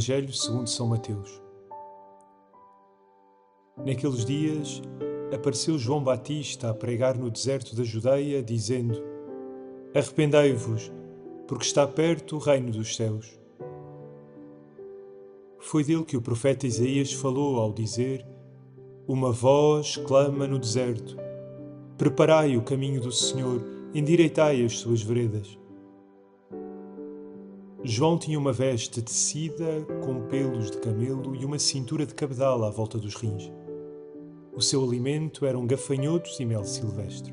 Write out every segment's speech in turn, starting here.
Evangelho segundo São Mateus. Naqueles dias apareceu João Batista a pregar no deserto da Judeia, dizendo: Arrependei-vos, porque está perto o reino dos céus. Foi dele que o profeta Isaías falou ao dizer: Uma voz clama no deserto: Preparai o caminho do Senhor, endireitai as suas veredas. João tinha uma veste tecida com pelos de camelo e uma cintura de cabedal à volta dos rins. O seu alimento eram gafanhotos e mel silvestre.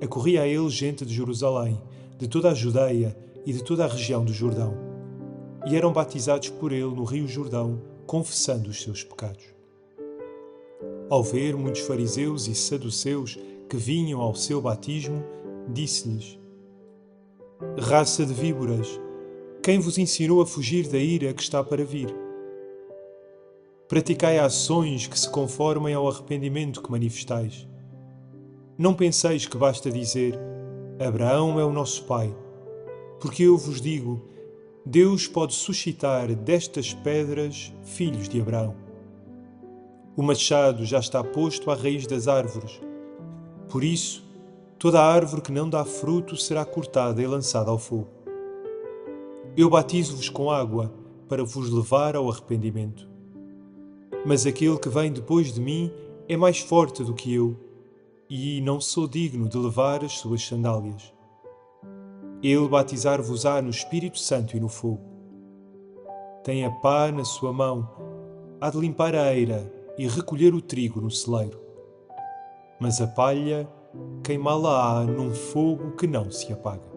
Acorria a ele gente de Jerusalém, de toda a Judeia e de toda a região do Jordão, e eram batizados por ele no rio Jordão, confessando os seus pecados. Ao ver muitos fariseus e saduceus que vinham ao seu batismo, disse-lhes: Raça de víboras, quem vos ensinou a fugir da ira que está para vir? Praticai ações que se conformem ao arrependimento que manifestais. Não penseis que basta dizer: Abraão é o nosso pai, porque eu vos digo: Deus pode suscitar destas pedras filhos de Abraão. O machado já está posto à raiz das árvores. Por isso, Toda árvore que não dá fruto será cortada e lançada ao fogo. Eu batizo-vos com água para vos levar ao arrependimento. Mas aquele que vem depois de mim é mais forte do que eu, e não sou digno de levar as suas sandálias. Ele batizar-vos-á no Espírito Santo e no fogo. Tem a pá na sua mão, há de limpar a eira e recolher o trigo no celeiro. Mas a palha queimá-la-á num fogo que não se apaga.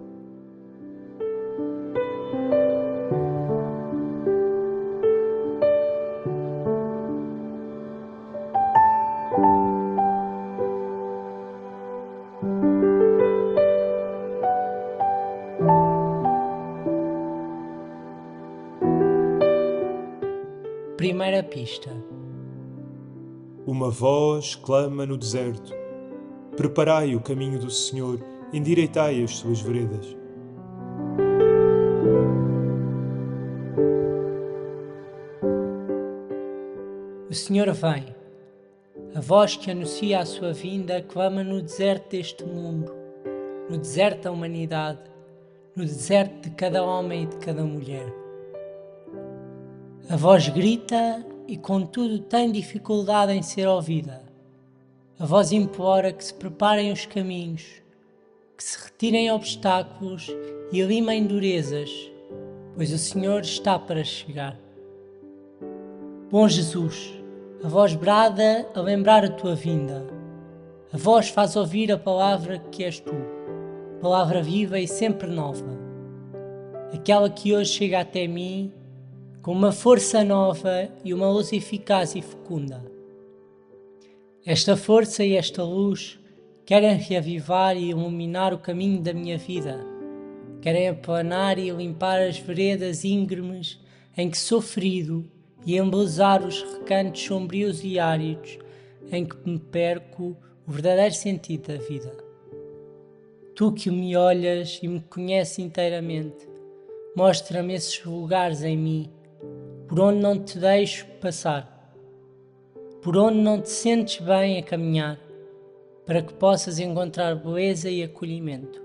Primeira pista. Uma voz clama no deserto Preparai o caminho do Senhor, endireitai as suas veredas. O Senhor vem. A voz que anuncia a sua vinda clama no deserto deste mundo, no deserto da humanidade, no deserto de cada homem e de cada mulher. A voz grita e, contudo, tem dificuldade em ser ouvida. A voz implora que se preparem os caminhos, que se retirem obstáculos e limem durezas, pois o Senhor está para chegar. Bom Jesus, a voz brada a lembrar a tua vinda. A voz faz ouvir a palavra que és tu, palavra viva e sempre nova. Aquela que hoje chega até mim com uma força nova e uma luz eficaz e fecunda esta força e esta luz querem reavivar e iluminar o caminho da minha vida. Querem aplanar e limpar as veredas íngremes em que sou ferido e embelezar os recantos sombrios e áridos em que me perco o verdadeiro sentido da vida. Tu que me olhas e me conheces inteiramente, mostra-me esses lugares em mim, por onde não te deixo passar por onde não te sentes bem a caminhar, para que possas encontrar beleza e acolhimento.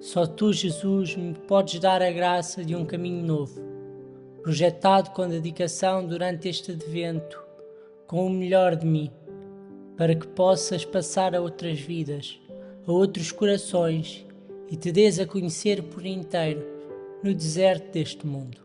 Só tu, Jesus, me podes dar a graça de um caminho novo, projetado com dedicação durante este advento, com o melhor de mim, para que possas passar a outras vidas, a outros corações e te des a conhecer por inteiro no deserto deste mundo.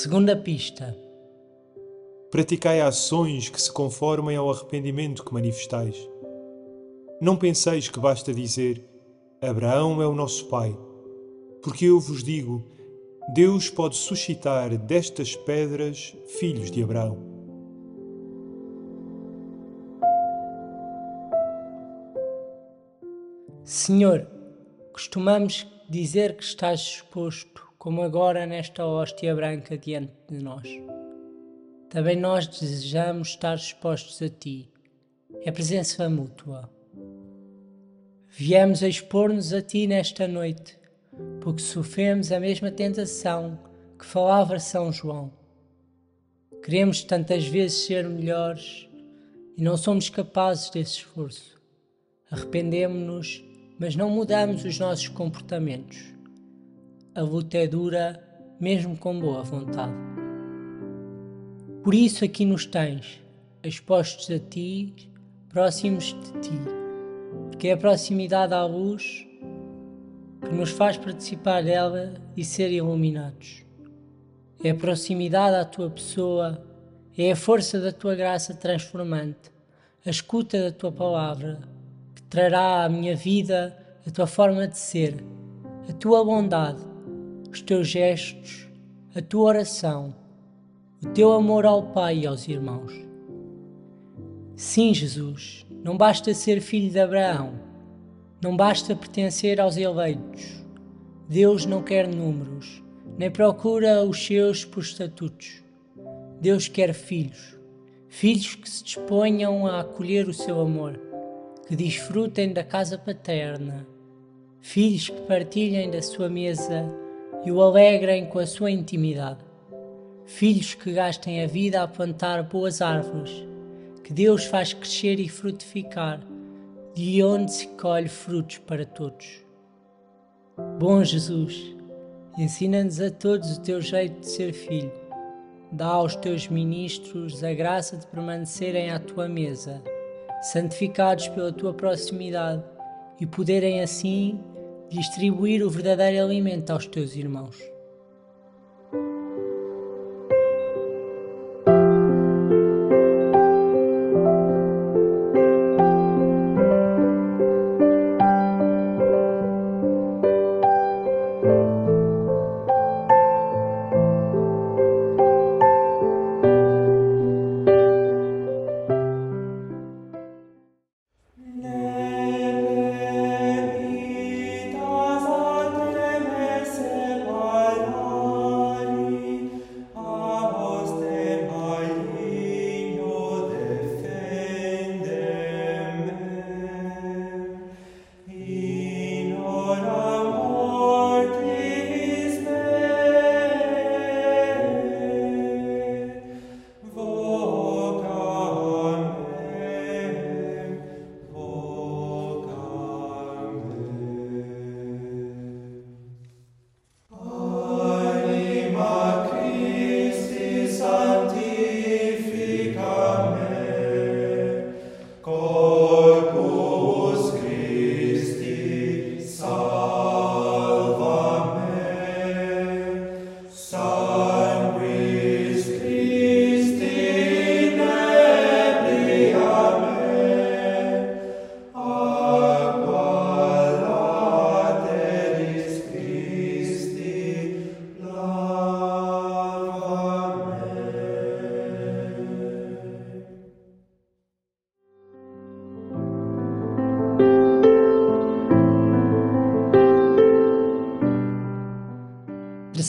Segunda pista. Praticai ações que se conformem ao arrependimento que manifestais. Não penseis que basta dizer: Abraão é o nosso pai, porque eu vos digo: Deus pode suscitar destas pedras filhos de Abraão. Senhor, costumamos dizer que estás disposto, como agora nesta hóstia branca diante de nós. Também nós desejamos estar dispostos a Ti. É presença mútua. Viemos a expor-nos a Ti nesta noite, porque sofremos a mesma tentação que falava São João. Queremos tantas vezes ser melhores e não somos capazes desse esforço. Arrependemos-nos, mas não mudamos os nossos comportamentos. A luta é dura, mesmo com boa vontade. Por isso aqui nos tens, expostos a ti, próximos de ti, porque é a proximidade à luz que nos faz participar dela e ser iluminados. É a proximidade à tua pessoa, é a força da tua graça transformante, a escuta da tua palavra, que trará à minha vida a tua forma de ser, a tua bondade, os teus gestos, a tua oração o teu amor ao Pai e aos irmãos. Sim, Jesus, não basta ser filho de Abraão, não basta pertencer aos eleitos. Deus não quer números, nem procura os seus por estatutos. Deus quer filhos, filhos que se disponham a acolher o seu amor, que desfrutem da casa paterna, filhos que partilhem da sua mesa e o alegrem com a sua intimidade filhos que gastem a vida a plantar boas árvores, que Deus faz crescer e frutificar, de onde se colhe frutos para todos. Bom Jesus, ensina-nos a todos o teu jeito de ser filho. Dá aos teus ministros a graça de permanecerem à tua mesa, santificados pela tua proximidade e poderem assim distribuir o verdadeiro alimento aos teus irmãos.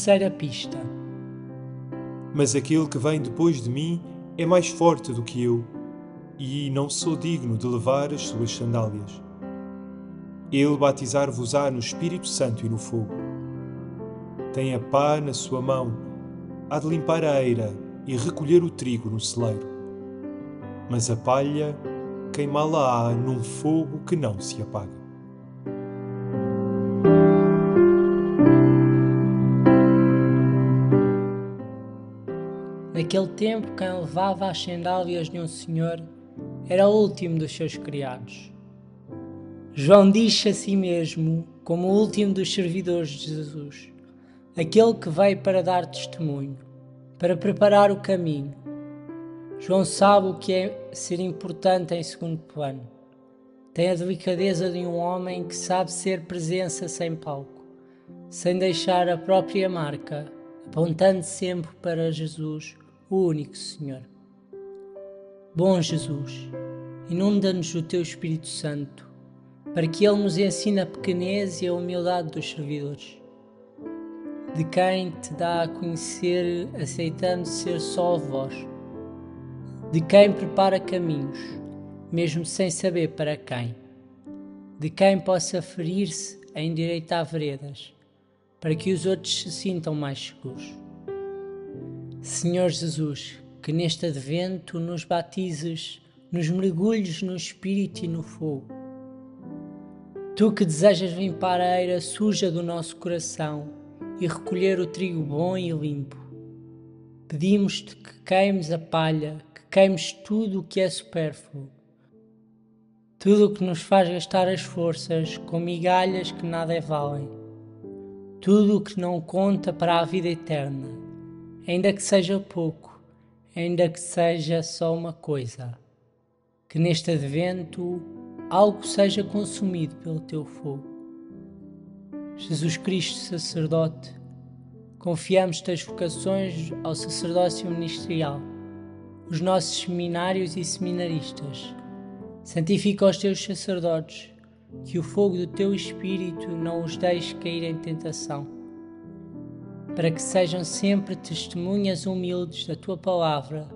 Terceira pista. Mas aquele que vem depois de mim é mais forte do que eu, e não sou digno de levar as suas sandálias. Ele batizar-vos-á no Espírito Santo e no fogo. Tem a pá na sua mão, há de limpar a eira e recolher o trigo no celeiro. Mas a palha queimá-la-á num fogo que não se apaga. Naquele tempo, quem levava as sandálias de um senhor era o último dos seus criados. João diz a si mesmo como o último dos servidores de Jesus, aquele que veio para dar testemunho. para preparar o caminho. João sabe o que é ser importante em segundo plano. Tem a delicadeza de um homem que sabe ser presença sem palco, sem deixar a própria marca, apontando sempre para Jesus, o único Senhor. Bom Jesus, inunda-nos o teu Espírito Santo, para que ele nos ensine a pequenez e a humildade dos servidores, de quem te dá a conhecer, aceitando ser só voz, de quem prepara caminhos mesmo sem saber para quem, de quem possa ferir-se a endireitar veredas, para que os outros se sintam mais seguros. Senhor Jesus, que neste advento nos batizes, nos mergulhos no Espírito e no fogo. Tu que desejas limpar a eira suja do nosso coração e recolher o trigo bom e limpo, pedimos-te que queimes a palha, que queimes tudo o que é supérfluo tudo o que nos faz gastar as forças com migalhas que nada valem. Tudo o que não conta para a vida eterna, ainda que seja pouco, ainda que seja só uma coisa. Que neste advento algo seja consumido pelo teu fogo. Jesus Cristo, sacerdote, confiamos-te as vocações ao sacerdócio ministerial, os nossos seminários e seminaristas Santifica os teus sacerdotes, que o fogo do teu espírito não os deixe cair em tentação, para que sejam sempre testemunhas humildes da tua palavra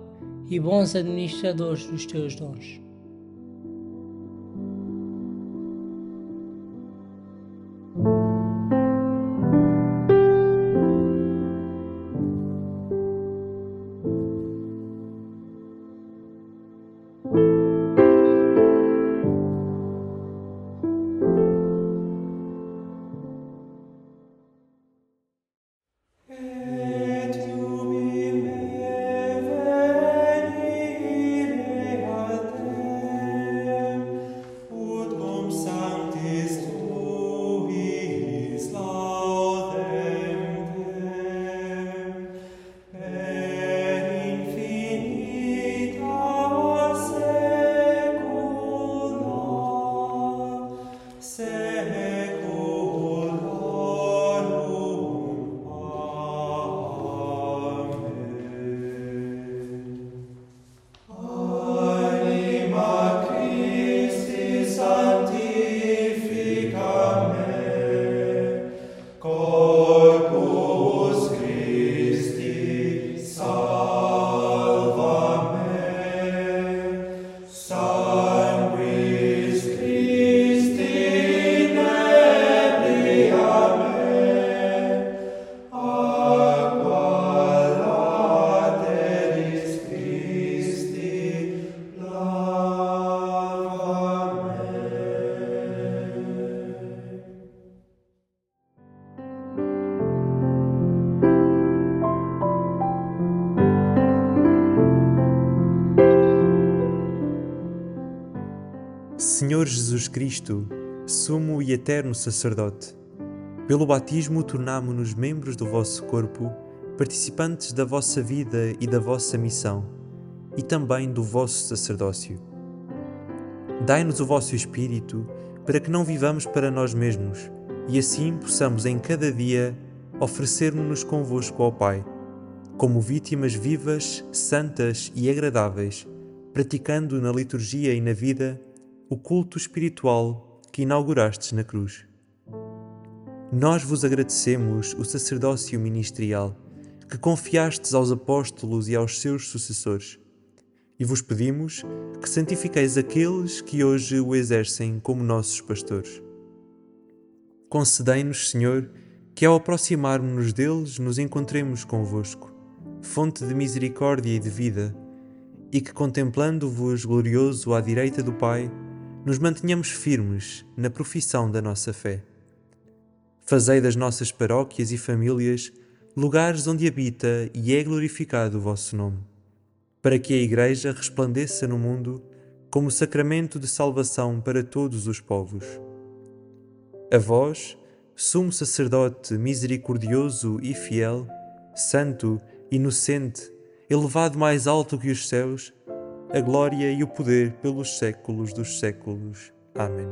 e bons administradores dos teus dons. Senhor Jesus Cristo, sumo e eterno sacerdote, pelo batismo tornamo-nos membros do vosso corpo, participantes da vossa vida e da vossa missão, e também do vosso sacerdócio. Dai-nos o vosso Espírito, para que não vivamos para nós mesmos, e assim possamos em cada dia oferecer-nos convosco ao Pai, como vítimas vivas, santas e agradáveis, praticando na liturgia e na vida o culto espiritual que inaugurastes na cruz. Nós vos agradecemos o sacerdócio ministerial que confiastes aos apóstolos e aos seus sucessores, e vos pedimos que santifiqueis aqueles que hoje o exercem como nossos pastores. Concedei-nos, Senhor, que ao aproximarmos-nos deles nos encontremos convosco, fonte de misericórdia e de vida, e que contemplando-vos glorioso à direita do Pai, nos mantenhamos firmes na profissão da nossa fé. Fazei das nossas paróquias e famílias lugares onde habita e é glorificado o vosso nome, para que a Igreja resplandeça no mundo como sacramento de salvação para todos os povos. A vós, sumo sacerdote misericordioso e fiel, santo, inocente, elevado mais alto que os céus, a glória e o poder pelos séculos dos séculos. Amém.